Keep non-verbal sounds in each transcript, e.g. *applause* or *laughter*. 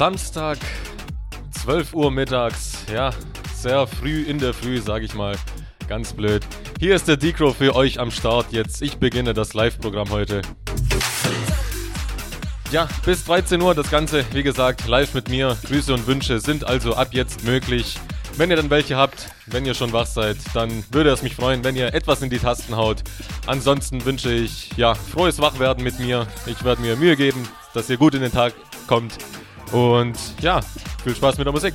Samstag, 12 Uhr mittags. Ja, sehr früh in der Früh, sag ich mal. Ganz blöd. Hier ist der Decro für euch am Start jetzt. Ich beginne das Live-Programm heute. Ja, bis 13 Uhr das Ganze, wie gesagt, live mit mir. Grüße und Wünsche sind also ab jetzt möglich. Wenn ihr dann welche habt, wenn ihr schon wach seid, dann würde es mich freuen, wenn ihr etwas in die Tasten haut. Ansonsten wünsche ich, ja, frohes Wachwerden mit mir. Ich werde mir Mühe geben, dass ihr gut in den Tag kommt. Und ja, viel Spaß mit der Musik.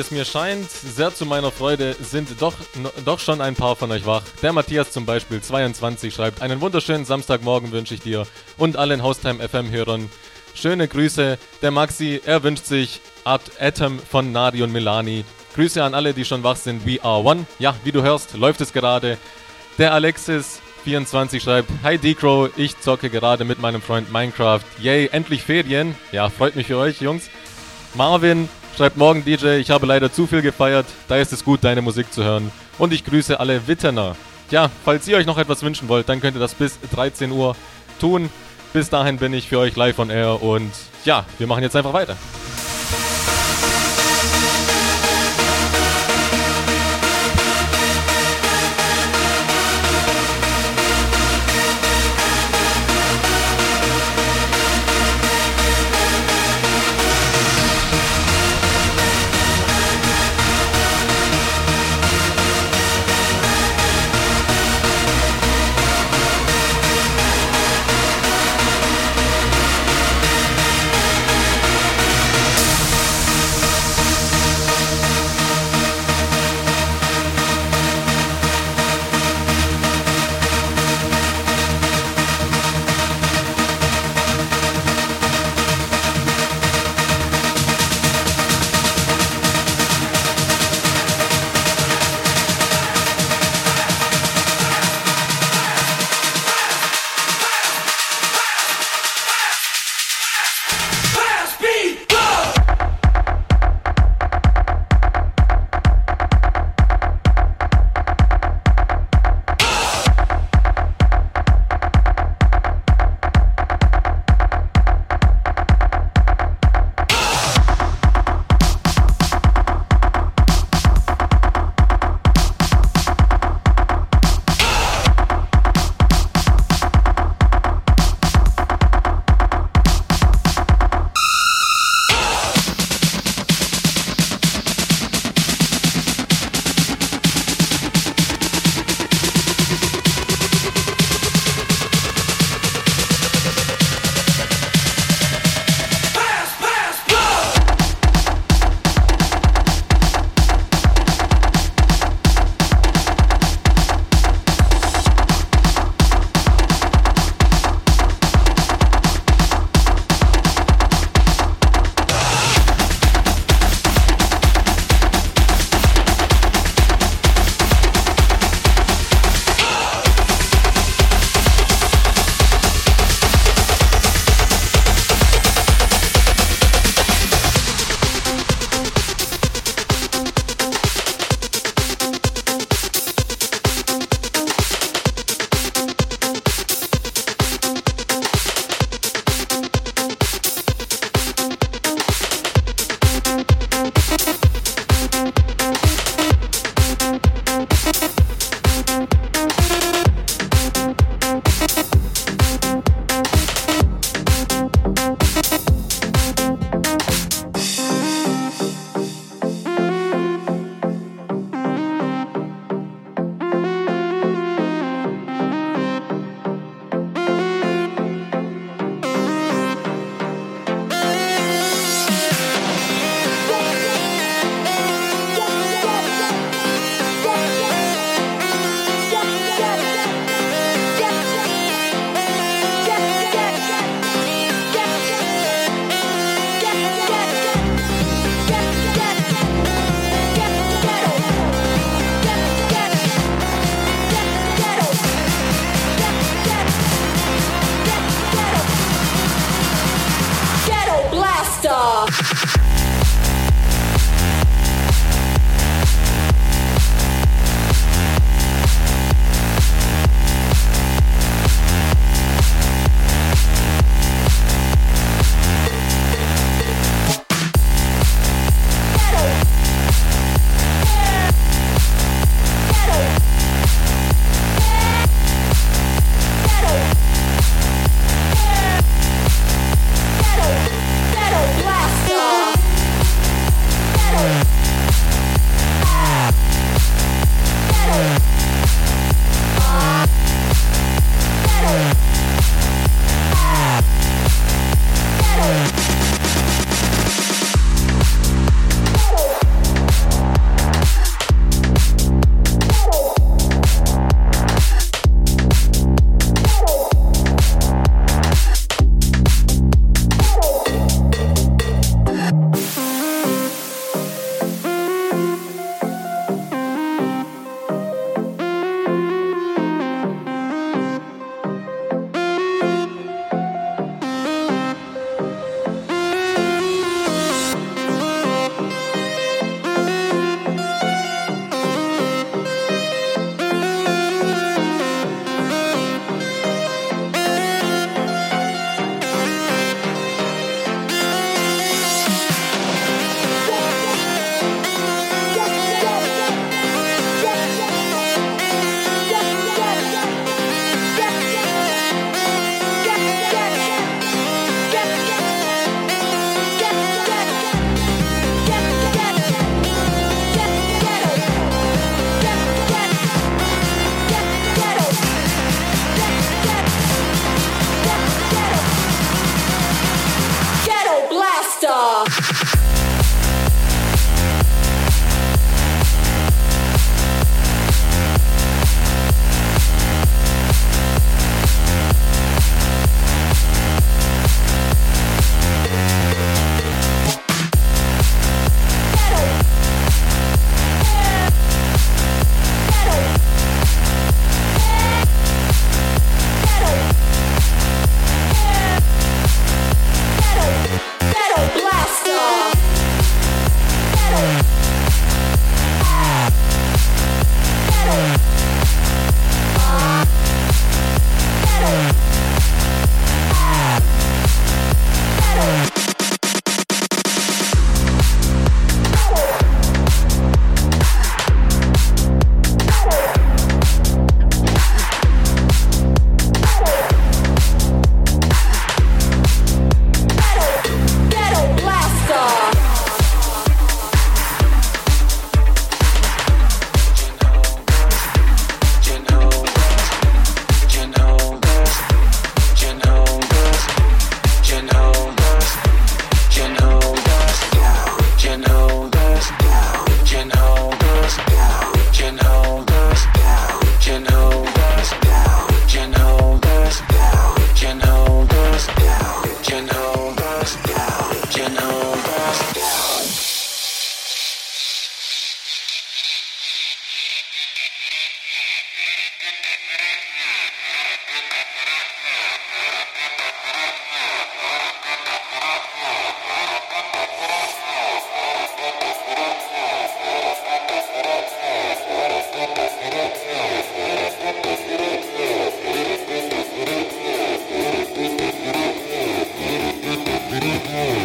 es mir scheint, sehr zu meiner Freude sind doch, doch schon ein paar von euch wach. Der Matthias zum Beispiel, 22, schreibt, einen wunderschönen Samstagmorgen wünsche ich dir und allen Haustime FM-Hörern. Schöne Grüße. Der Maxi, er wünscht sich Art Atom von Nadi und Milani. Grüße an alle, die schon wach sind. We are one. Ja, wie du hörst, läuft es gerade. Der Alexis, 24 schreibt, Hi Decro, ich zocke gerade mit meinem Freund Minecraft. Yay, endlich Ferien. Ja, freut mich für euch, Jungs. Marvin, Schreibt morgen DJ, ich habe leider zu viel gefeiert, da ist es gut, deine Musik zu hören. Und ich grüße alle Witterner. Ja, falls ihr euch noch etwas wünschen wollt, dann könnt ihr das bis 13 Uhr tun. Bis dahin bin ich für euch live on air und ja, wir machen jetzt einfach weiter.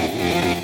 Música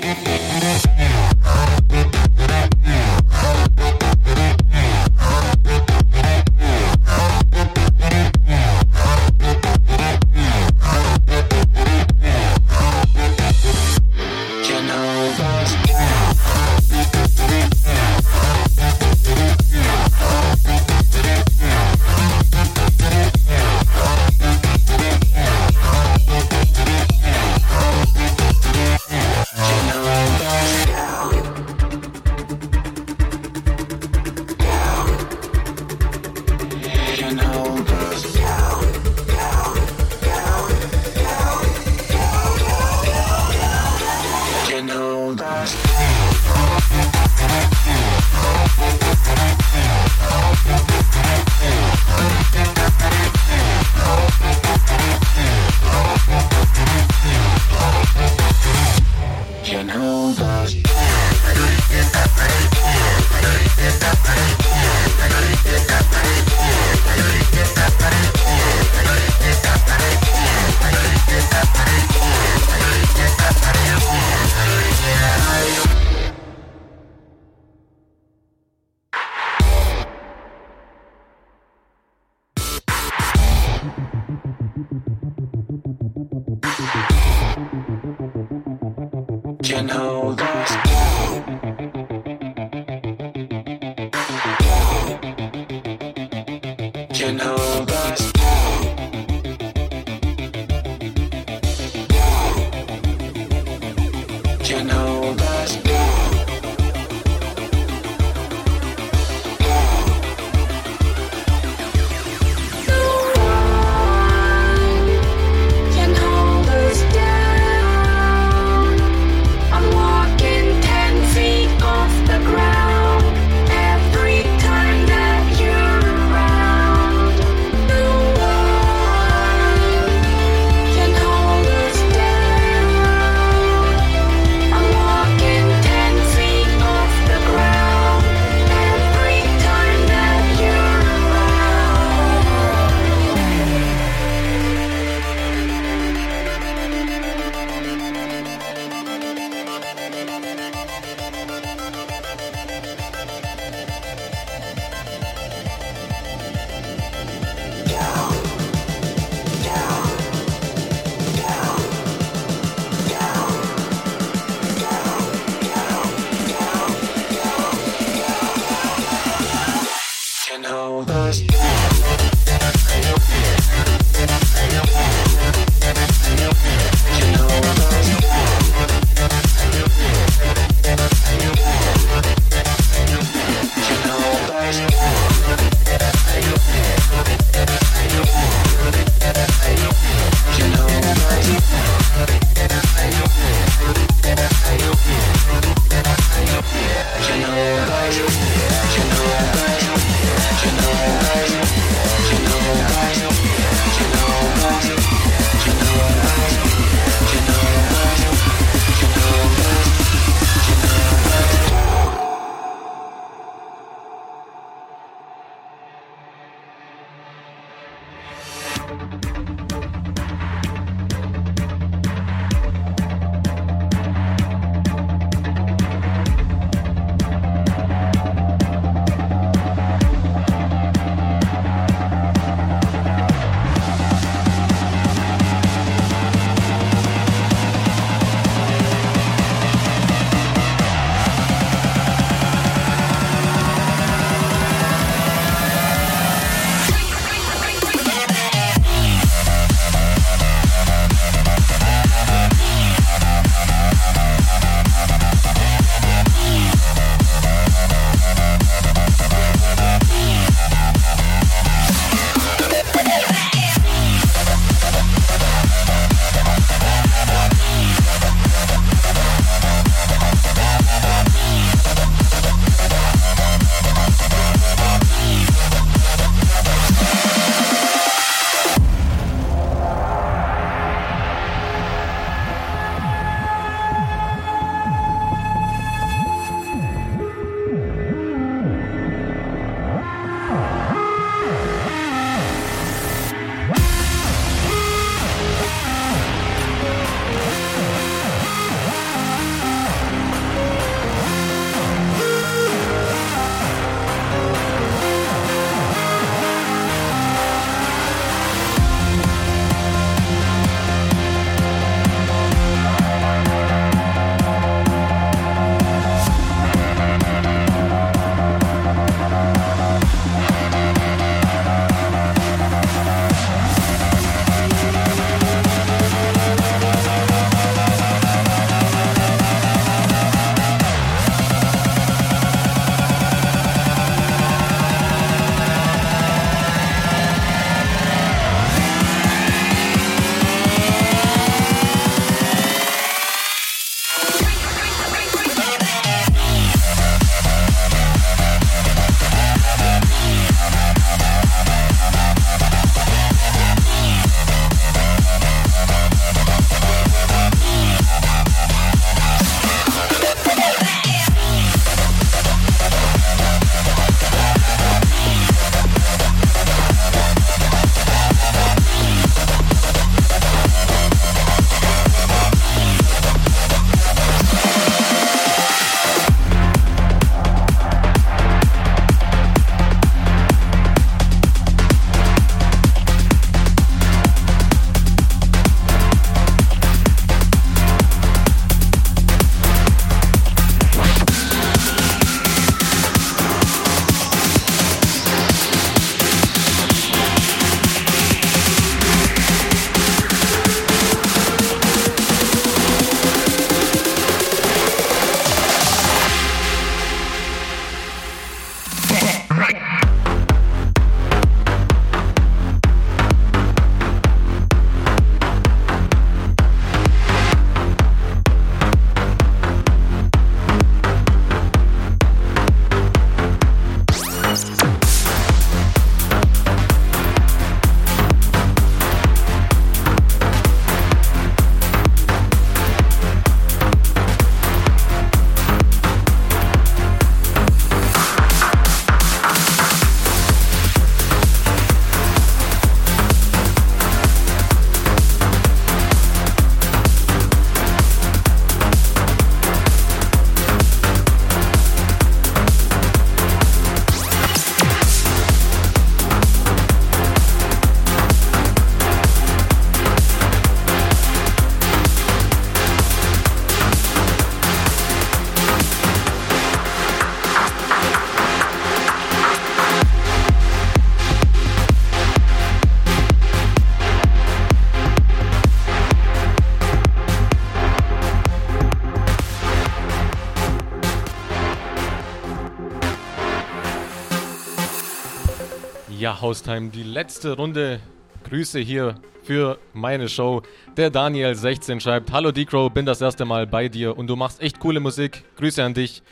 Haustime, die letzte Runde. Grüße hier für meine Show. Der Daniel16 schreibt: Hallo Decro, bin das erste Mal bei dir und du machst echt coole Musik. Grüße an dich.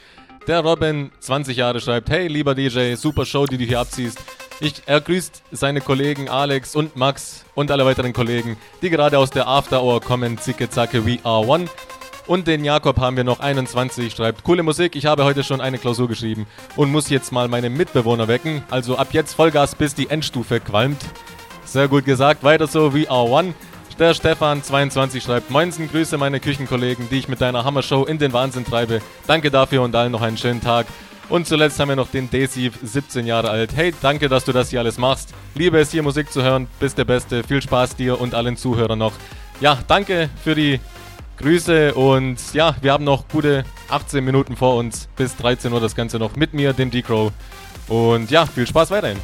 Der Robin, 20 Jahre, schreibt: Hey, lieber DJ, super Show, die du hier abziehst. Ich, er grüßt seine Kollegen Alex und Max und alle weiteren Kollegen, die gerade aus der After Hour kommen. Zicke, zacke, we are one. Und den Jakob haben wir noch 21, schreibt, coole Musik, ich habe heute schon eine Klausur geschrieben und muss jetzt mal meine Mitbewohner wecken. Also ab jetzt Vollgas, bis die Endstufe qualmt. Sehr gut gesagt, weiter so, are one. Der Stefan 22 schreibt, Moinsen, Grüße meine Küchenkollegen, die ich mit deiner Hammer-Show in den Wahnsinn treibe. Danke dafür und allen noch einen schönen Tag. Und zuletzt haben wir noch den Desiv, 17 Jahre alt. Hey, danke, dass du das hier alles machst. Liebe es hier Musik zu hören, bist der Beste. Viel Spaß dir und allen Zuhörern noch. Ja, danke für die Grüße und ja, wir haben noch gute 18 Minuten vor uns. Bis 13 Uhr das Ganze noch mit mir, dem D-Crow. Und ja, viel Spaß weiterhin.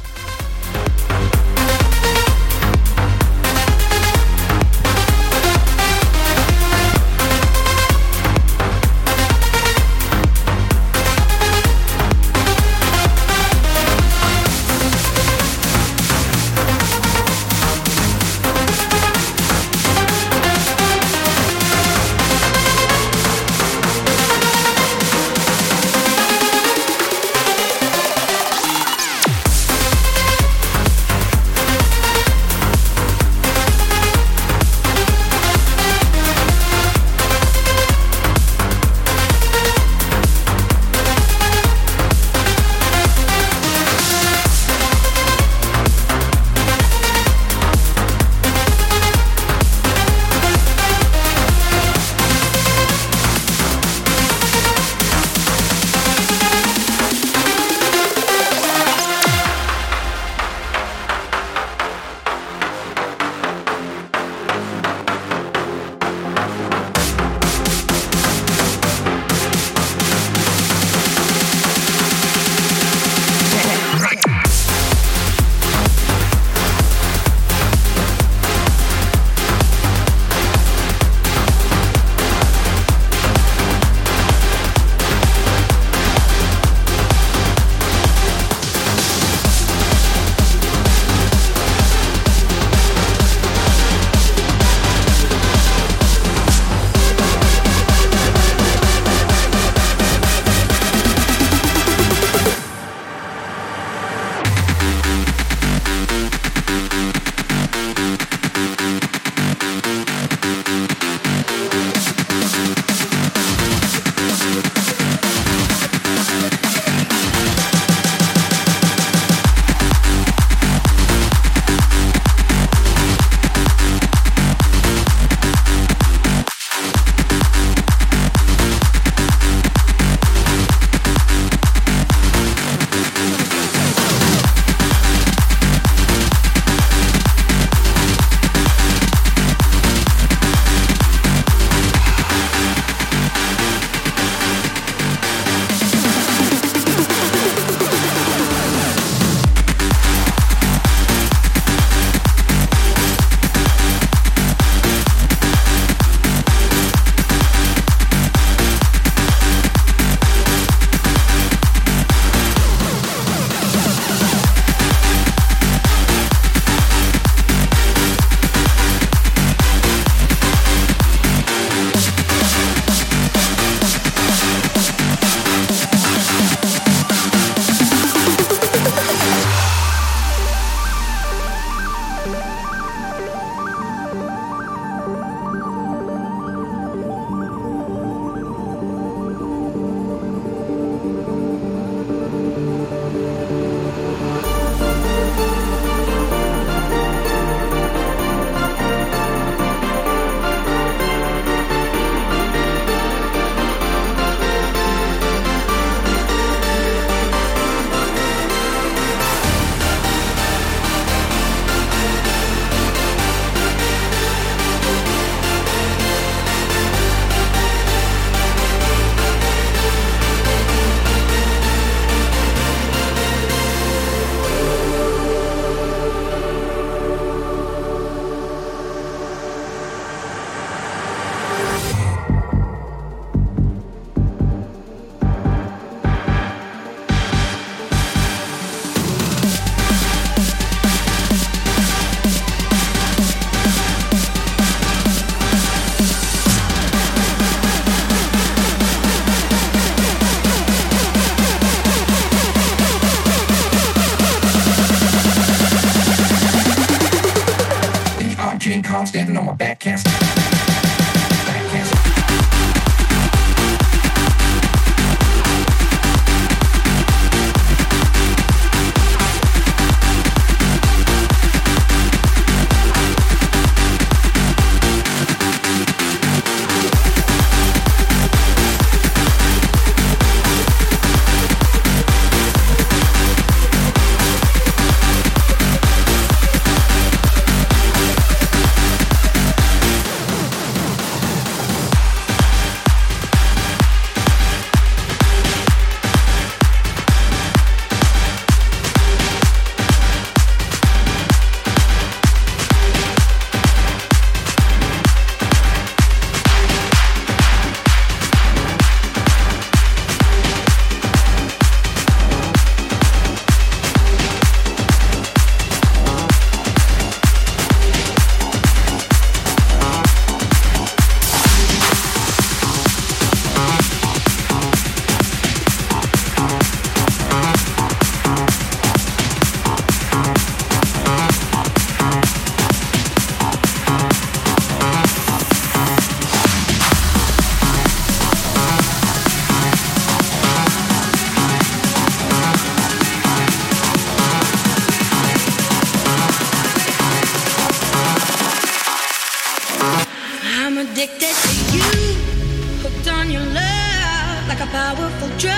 Like a powerful drug.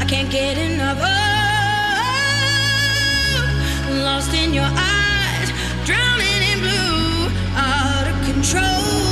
I can't get enough of. Lost in your eyes, drowning in blue, out of control.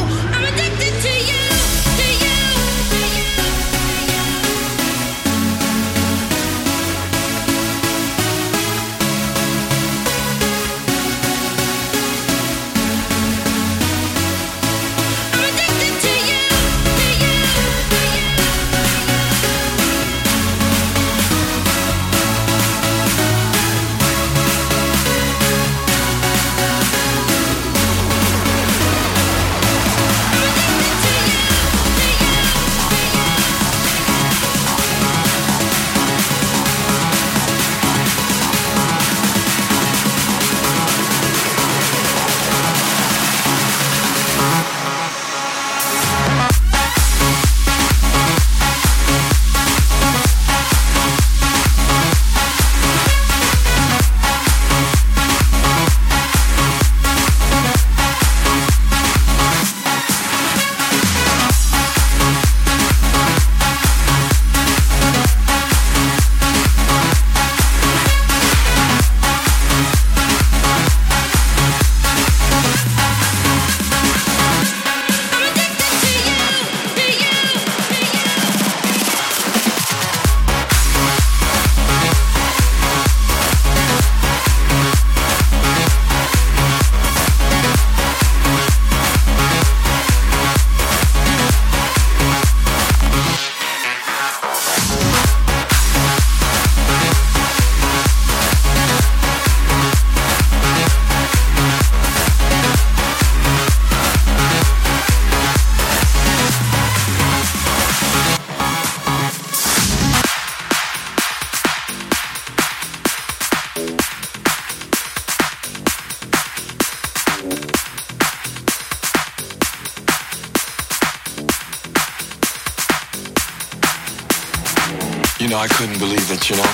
You know.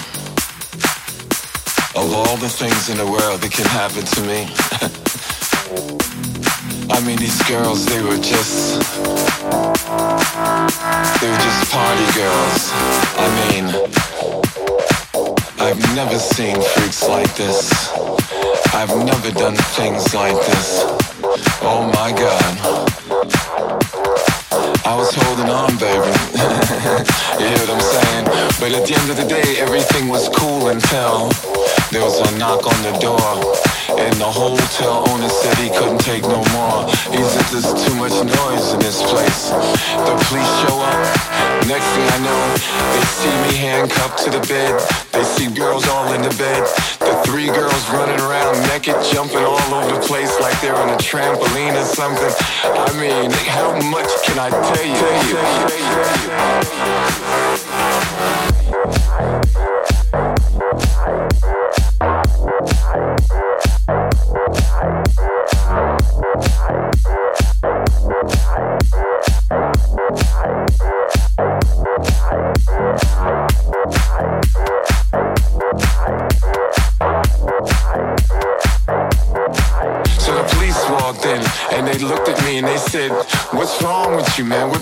Of all the things in the world that can happen to me. *laughs* I mean, these girls, they were just. They were just party girls. I mean, I've never seen freaks like this. I've never done things like this. Oh my god. I was holding on, baby. *laughs* you hear what I'm saying? But at the end of the day, everything was cool until there was a knock on the door. And the hotel owner said he couldn't take no more. He said there's too much noise in this place. The police show up. Next thing I know, they see me handcuffed to the bed. They see girls all in the bed. Three girls running around naked, jumping all over the place like they're on a trampoline or something. I mean, how much can I tell you? Thank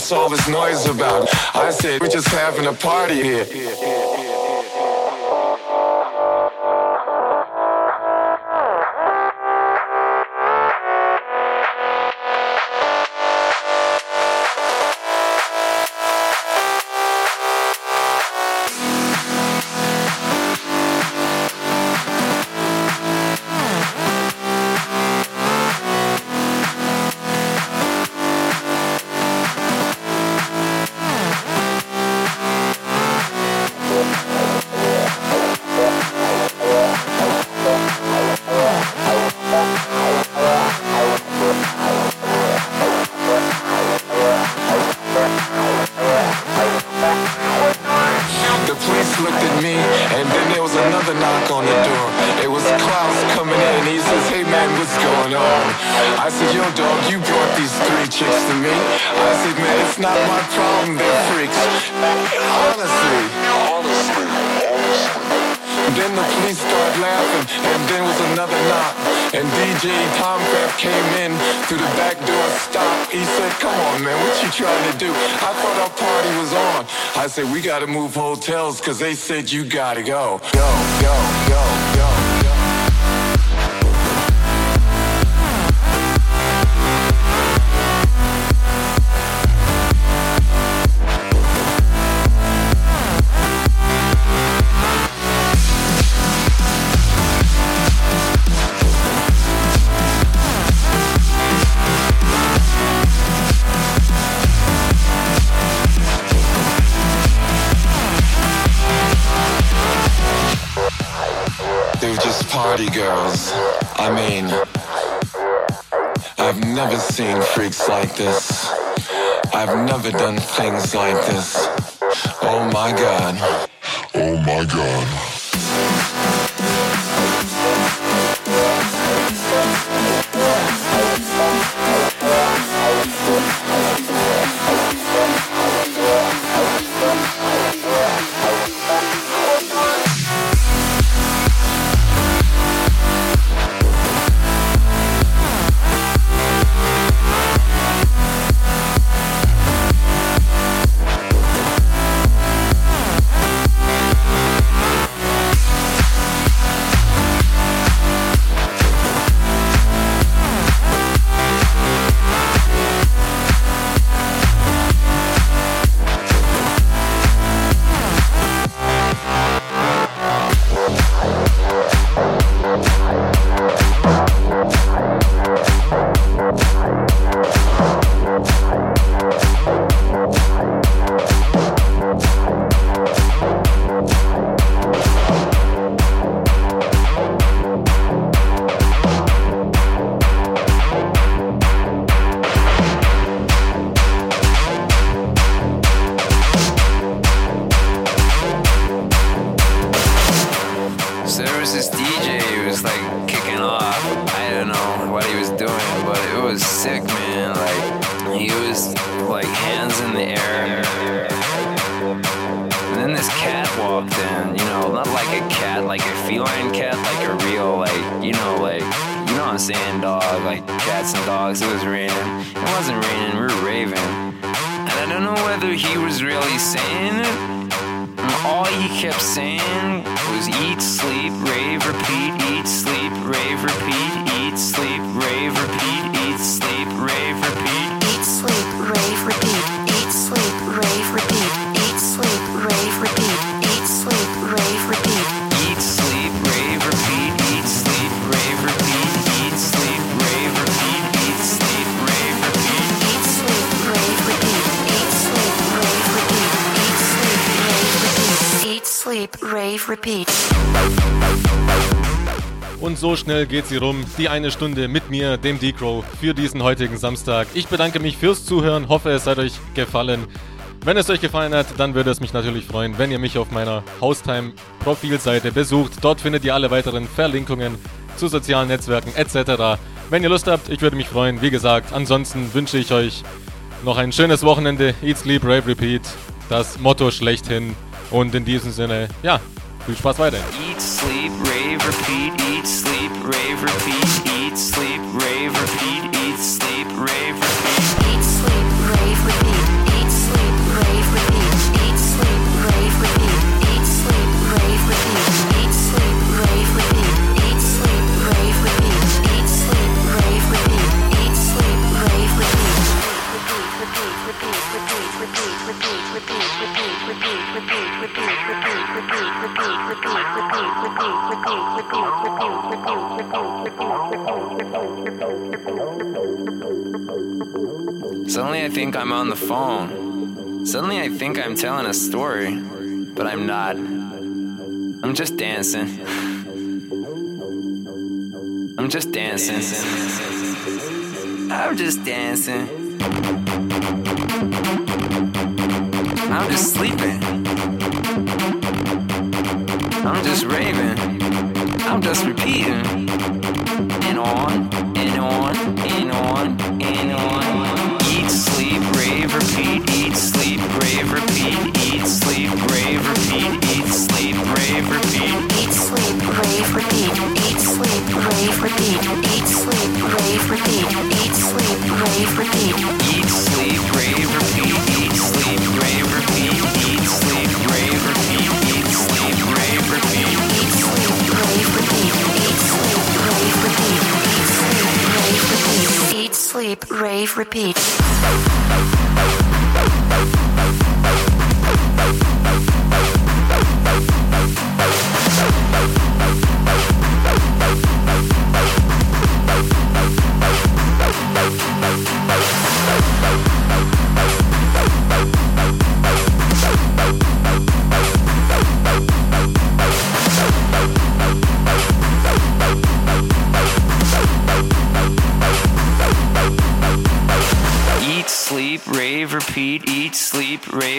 What's all this noise about? I said, We're just having a party here. I've never seen freaks like this. I've never done things like this. Oh my god. Oh my god. It all he kept saying was eat, sleep, rave, repeat, eat, sleep, rave, repeat, eat, sleep, rave, repeat, rave, repeat. Und so schnell geht sie rum. Die eine Stunde mit mir, dem D-Crow, für diesen heutigen Samstag. Ich bedanke mich fürs Zuhören, hoffe es hat euch gefallen. Wenn es euch gefallen hat, dann würde es mich natürlich freuen, wenn ihr mich auf meiner Haustime-Profilseite besucht. Dort findet ihr alle weiteren Verlinkungen zu sozialen Netzwerken etc. Wenn ihr Lust habt, ich würde mich freuen. Wie gesagt, ansonsten wünsche ich euch noch ein schönes Wochenende. Eat, Sleep, Rave, Repeat. Das Motto schlechthin. Und in diesem Sinne, ja, viel Spaß weiterhin. Eat, sleep, rave, repeat, eat, sleep, rave, repeat, eat, sleep, rave, repeat, eat, sleep, rave, repeat. Suddenly I think I'm on the phone. Suddenly I think I'm telling a story, but I'm not. I'm just dancing. I'm just dancing. I'm just dancing. I'm just sleeping. I'm just raving. I'm just repeating. And on, and on, and on. Rave, repeat.